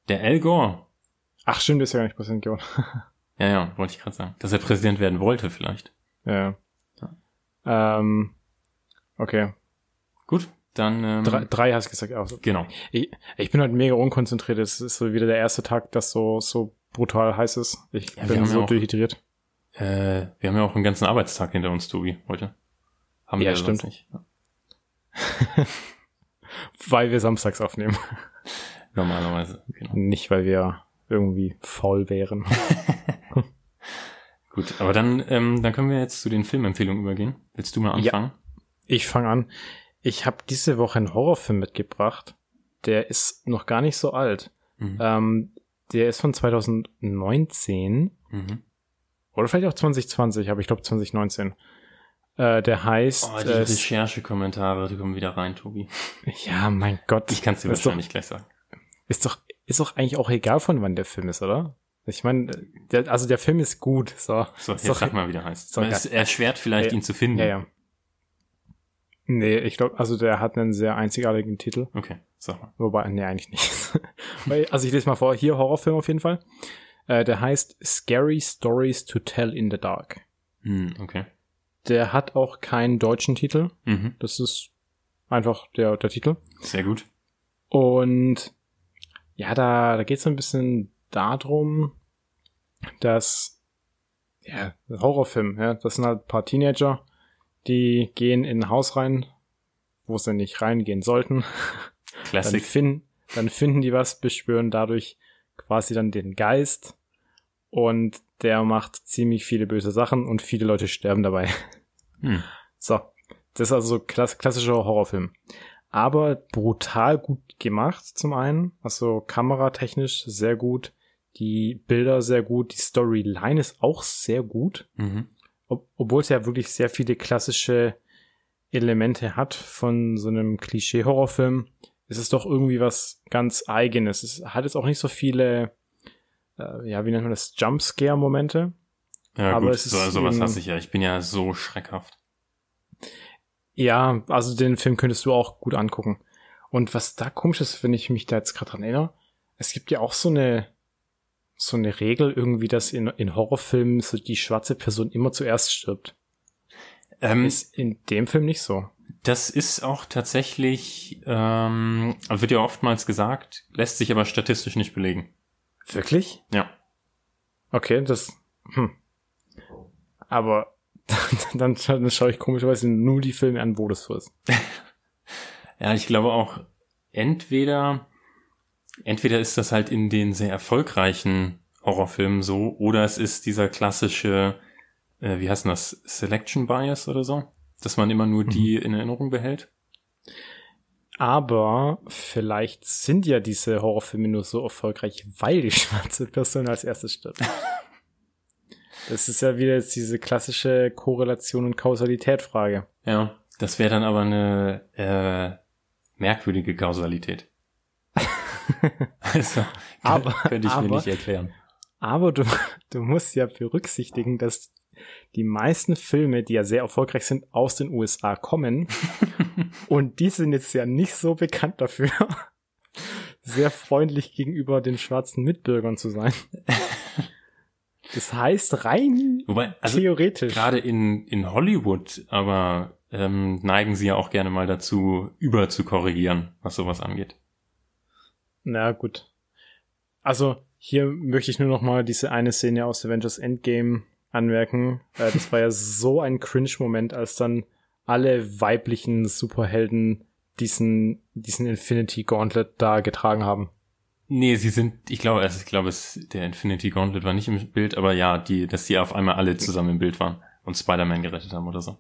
Der Al Gore. Ach stimmt, ist ja gar nicht Präsident geworden. ja, ja, wollte ich gerade sagen. Dass er Präsident werden wollte vielleicht. Ja. ja. Ähm, okay. Gut, dann... Ähm, drei, drei hast du gesagt. Auch. Genau. Ich, ich bin heute mega unkonzentriert. Es ist so wieder der erste Tag, das so, so brutal heiß ist. Ich ja, bin so ja dehydriert. Äh, wir haben ja auch einen ganzen Arbeitstag hinter uns, Tobi, heute. Haben ja, wir stimmt. nicht. Weil wir samstags aufnehmen. Normalerweise. Genau. Nicht, weil wir irgendwie faul wären. Gut, aber dann, ähm, dann können wir jetzt zu den Filmempfehlungen übergehen. Willst du mal anfangen? Ja, ich fange an. Ich habe diese Woche einen Horrorfilm mitgebracht. Der ist noch gar nicht so alt. Mhm. Ähm, der ist von 2019. Mhm. Oder vielleicht auch 2020, aber ich glaube 2019. Äh, der heißt. Oh, die äh, Recherche-Kommentare, die kommen wieder rein, Tobi. Ja, mein Gott. Ich kann es dir wahrscheinlich doch, gleich sagen. Ist doch, ist doch eigentlich auch egal, von wann der Film ist, oder? Ich meine, also der Film ist gut. So, so jetzt doch, sag mal, wie der heißt. So, es erschwert vielleicht, ja, ihn zu finden. Ja, ja. Nee, ich glaube, also der hat einen sehr einzigartigen Titel. Okay, sag mal. Wobei, nee, eigentlich nicht. also ich lese mal vor, hier Horrorfilm auf jeden Fall. Äh, der heißt Scary Stories to Tell in the Dark. Hm, okay. Der hat auch keinen deutschen Titel. Mhm. Das ist einfach der, der Titel. Sehr gut. Und ja, da, da geht es ein bisschen darum, dass ja, Horrorfilm, ja, das sind halt ein paar Teenager, die gehen in ein Haus rein, wo sie nicht reingehen sollten. Klassik. Dann, finden, dann finden die was, beschwören dadurch quasi dann den Geist und der macht ziemlich viele böse Sachen und viele Leute sterben dabei. Hm. So, das ist also so klass klassischer Horrorfilm. Aber brutal gut gemacht zum einen, also kameratechnisch sehr gut, die Bilder sehr gut, die Storyline ist auch sehr gut, mhm. Ob obwohl es ja wirklich sehr viele klassische Elemente hat von so einem Klischee-Horrorfilm, ist es doch irgendwie was ganz eigenes. Es hat jetzt auch nicht so viele äh, ja, wie nennt man das, Jumpscare-Momente. Ja, Aber gut, es ist so, sowas hasse ich ja. Ich bin ja so schreckhaft. Ja, also den Film könntest du auch gut angucken. Und was da komisch ist, wenn ich mich da jetzt gerade dran erinnere, es gibt ja auch so eine so eine Regel irgendwie, dass in, in Horrorfilmen so die schwarze Person immer zuerst stirbt. Ähm, ist in dem Film nicht so. Das ist auch tatsächlich, ähm, wird ja oftmals gesagt, lässt sich aber statistisch nicht belegen. Wirklich? Ja. Okay, das. Hm. Aber dann, dann schaue ich komischerweise nur die Filme an, wo das so ist. ja, ich glaube auch, entweder, entweder ist das halt in den sehr erfolgreichen Horrorfilmen so, oder es ist dieser klassische, äh, wie heißt denn das, Selection Bias oder so, dass man immer nur die mhm. in Erinnerung behält. Aber vielleicht sind ja diese Horrorfilme nur so erfolgreich, weil die schwarze Person als erstes stirbt. das ist ja wieder jetzt diese klassische Korrelation und Kausalität-Frage. Ja, das wäre dann aber eine äh, merkwürdige Kausalität. also, aber, könnte ich aber, mir nicht erklären. Aber du, du musst ja berücksichtigen, dass die meisten Filme, die ja sehr erfolgreich sind, aus den USA kommen. und die sind jetzt ja nicht so bekannt dafür, sehr freundlich gegenüber den schwarzen Mitbürgern zu sein. Das heißt rein Wobei, also theoretisch. Gerade in, in Hollywood, aber ähm, neigen sie ja auch gerne mal dazu, über zu korrigieren, was sowas angeht. Na gut. Also hier möchte ich nur noch mal diese eine Szene aus Avengers Endgame anmerken. Äh, das war ja so ein Cringe-Moment, als dann alle weiblichen Superhelden diesen, diesen Infinity Gauntlet da getragen haben. Nee, sie sind, ich glaube, also ich glaube, es, der Infinity Gauntlet war nicht im Bild, aber ja, die, dass die auf einmal alle zusammen im Bild waren und Spider-Man gerettet haben oder so.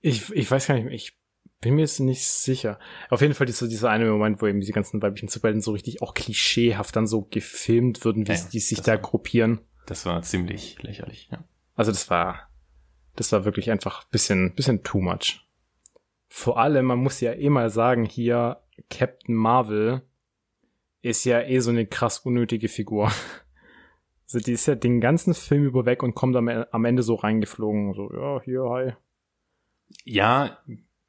Ich, ich weiß gar nicht, ich bin mir jetzt nicht sicher. Auf jeden Fall dieser, dieser eine Moment, wo eben diese ganzen weiblichen Superhelden so richtig auch klischeehaft dann so gefilmt würden, wie ja, die sich da war, gruppieren. Das war ziemlich lächerlich, ja. Also das war, das war wirklich einfach bisschen, bisschen too much. Vor allem, man muss ja eh mal sagen, hier Captain Marvel ist ja eh so eine krass unnötige Figur. Also die ist ja den ganzen Film über weg und kommt am, am Ende so reingeflogen. So, ja, hier, hi. Ja,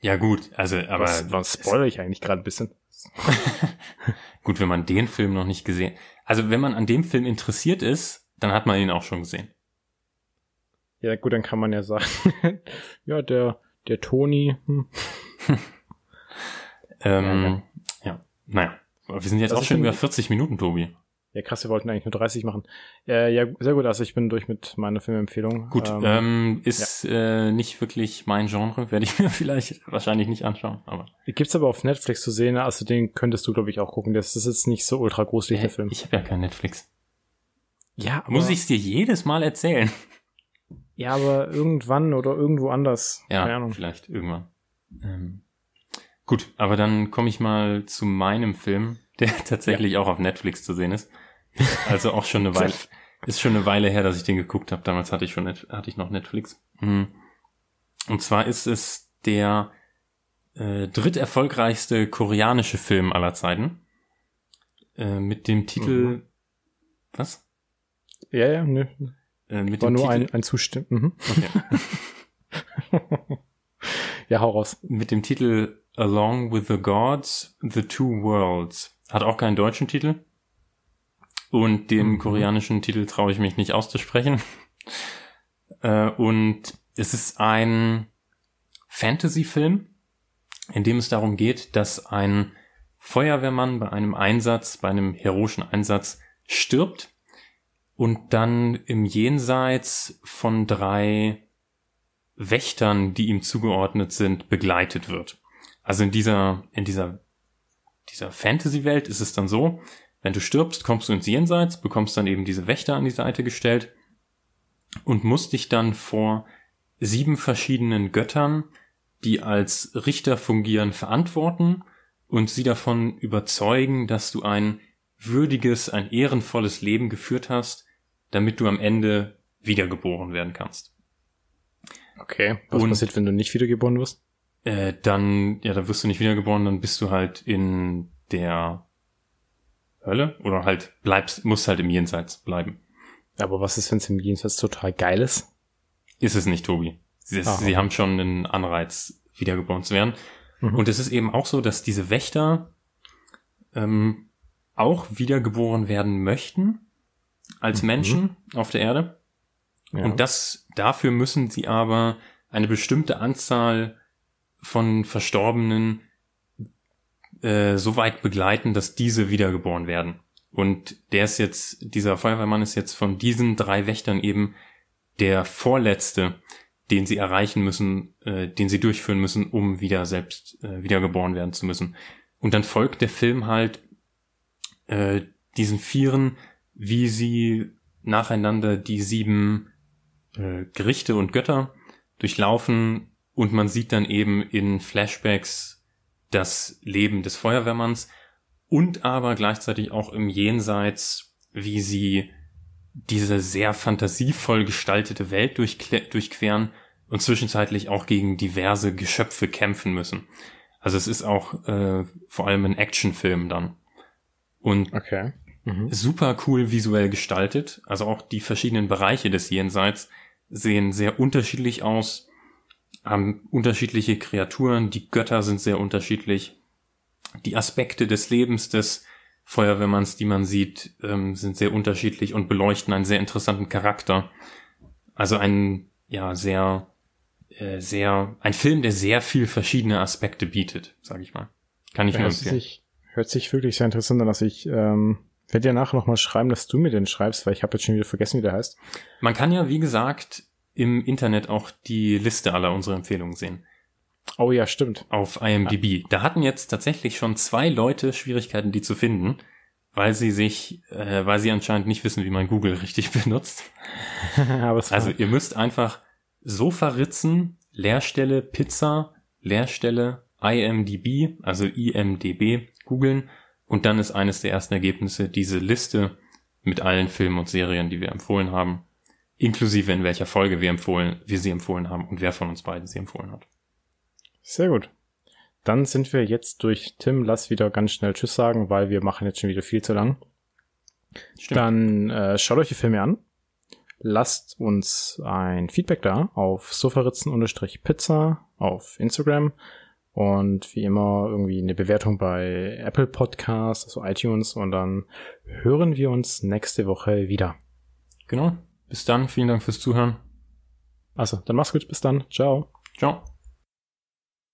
ja gut, also aber. Was, was spoilere ich eigentlich gerade ein bisschen? gut, wenn man den Film noch nicht gesehen. Also wenn man an dem Film interessiert ist, dann hat man ihn auch schon gesehen. Ja, gut, dann kann man ja sagen, ja, der, der Toni. Hm. ähm, ja, ja, naja. Wir sind jetzt also auch schon über 40 Minuten, Tobi. Ja, krass, wir wollten eigentlich nur 30 machen. Äh, ja, sehr gut, also ich bin durch mit meiner Filmempfehlung. Gut, ähm, ähm, ist ja. äh, nicht wirklich mein Genre, werde ich mir vielleicht wahrscheinlich nicht anschauen, aber. Gibt's aber auf Netflix zu sehen, also den könntest du, glaube ich, auch gucken. Das ist jetzt nicht so ultra gruselig, der Film. Ich habe ja kein Netflix. Ja, Muss ich's dir jedes Mal erzählen? Ja, aber irgendwann oder irgendwo anders. Ja, Keine Ahnung. vielleicht irgendwann. Ähm, gut, aber dann komme ich mal zu meinem Film, der tatsächlich ja. auch auf Netflix zu sehen ist. Also auch schon eine Weile, ist schon eine Weile her, dass ich den geguckt habe. Damals hatte ich schon, hatte ich noch Netflix. Mhm. Und zwar ist es der äh, dritterfolgreichste koreanische Film aller Zeiten. Äh, mit dem Titel, mhm. was? Ja, ja, ne. Äh, mit War dem nur Titel, ein, ein Zustimmen. Mhm. Okay. ja, hau raus. Mit dem Titel Along with the Gods, The Two Worlds. Hat auch keinen deutschen Titel. Und den mhm. koreanischen Titel traue ich mich nicht auszusprechen. äh, und es ist ein Fantasy-Film, in dem es darum geht, dass ein Feuerwehrmann bei einem Einsatz, bei einem heroischen Einsatz stirbt und dann im Jenseits von drei Wächtern, die ihm zugeordnet sind, begleitet wird. Also in dieser, in dieser, dieser Fantasy-Welt ist es dann so, wenn du stirbst, kommst du ins Jenseits, bekommst dann eben diese Wächter an die Seite gestellt und musst dich dann vor sieben verschiedenen Göttern, die als Richter fungieren, verantworten und sie davon überzeugen, dass du ein würdiges, ein ehrenvolles Leben geführt hast, damit du am Ende wiedergeboren werden kannst. Okay, was und, passiert, wenn du nicht wiedergeboren wirst? Äh, dann, ja, da wirst du nicht wiedergeboren, dann bist du halt in der Hölle oder halt bleibst, musst halt im Jenseits bleiben. Aber was ist, wenn es im Jenseits total geil ist? Ist es nicht, Tobi. Sie, ah, sie haben schon einen Anreiz, wiedergeboren zu werden. Mhm. Und es ist eben auch so, dass diese Wächter ähm, auch wiedergeboren werden möchten als mhm. Menschen auf der Erde. Ja. Und das, dafür müssen sie aber eine bestimmte Anzahl von Verstorbenen äh, so weit begleiten, dass diese wiedergeboren werden. Und der ist jetzt, dieser Feuerwehrmann ist jetzt von diesen drei Wächtern eben der vorletzte, den sie erreichen müssen, äh, den sie durchführen müssen, um wieder selbst äh, wiedergeboren werden zu müssen. Und dann folgt der Film halt äh, diesen Vieren, wie sie nacheinander die sieben äh, Gerichte und Götter durchlaufen und man sieht dann eben in Flashbacks das Leben des Feuerwehrmanns und aber gleichzeitig auch im Jenseits, wie sie diese sehr fantasievoll gestaltete Welt durchqueren und zwischenzeitlich auch gegen diverse Geschöpfe kämpfen müssen. Also es ist auch äh, vor allem ein Actionfilm dann. Und okay. Mhm. super cool visuell gestaltet. Also auch die verschiedenen Bereiche des Jenseits sehen sehr unterschiedlich aus haben unterschiedliche Kreaturen, die Götter sind sehr unterschiedlich. Die Aspekte des Lebens des Feuerwehrmanns, die man sieht, ähm, sind sehr unterschiedlich und beleuchten einen sehr interessanten Charakter. Also ein, ja, sehr, äh, sehr, ein Film, der sehr viel verschiedene Aspekte bietet, sag ich mal. Kann ich nur empfehlen. Sich, hört sich wirklich sehr interessant an, dass ich, ähm, werde dir nachher nochmal schreiben, dass du mir den schreibst, weil ich habe jetzt schon wieder vergessen, wie der heißt. Man kann ja, wie gesagt, im Internet auch die Liste aller unserer Empfehlungen sehen. Oh ja, stimmt. Auf IMDb. Da hatten jetzt tatsächlich schon zwei Leute Schwierigkeiten, die zu finden, weil sie sich, äh, weil sie anscheinend nicht wissen, wie man Google richtig benutzt. also ihr müsst einfach Sofa ritzen, Leerstelle Pizza, Leerstelle IMDb, also IMDB googeln und dann ist eines der ersten Ergebnisse diese Liste mit allen Filmen und Serien, die wir empfohlen haben, inklusive in welcher Folge wir empfohlen, wir sie empfohlen haben und wer von uns beiden sie empfohlen hat. Sehr gut. Dann sind wir jetzt durch Tim. Lass wieder ganz schnell Tschüss sagen, weil wir machen jetzt schon wieder viel zu lang. Stimmt. Dann äh, schaut euch die Filme an. Lasst uns ein Feedback da auf sofaritzen-pizza auf Instagram und wie immer irgendwie eine Bewertung bei Apple Podcasts, also iTunes und dann hören wir uns nächste Woche wieder. Genau. Bis dann. Vielen Dank fürs Zuhören. Also, dann mach's gut. Bis dann. Ciao. Ciao.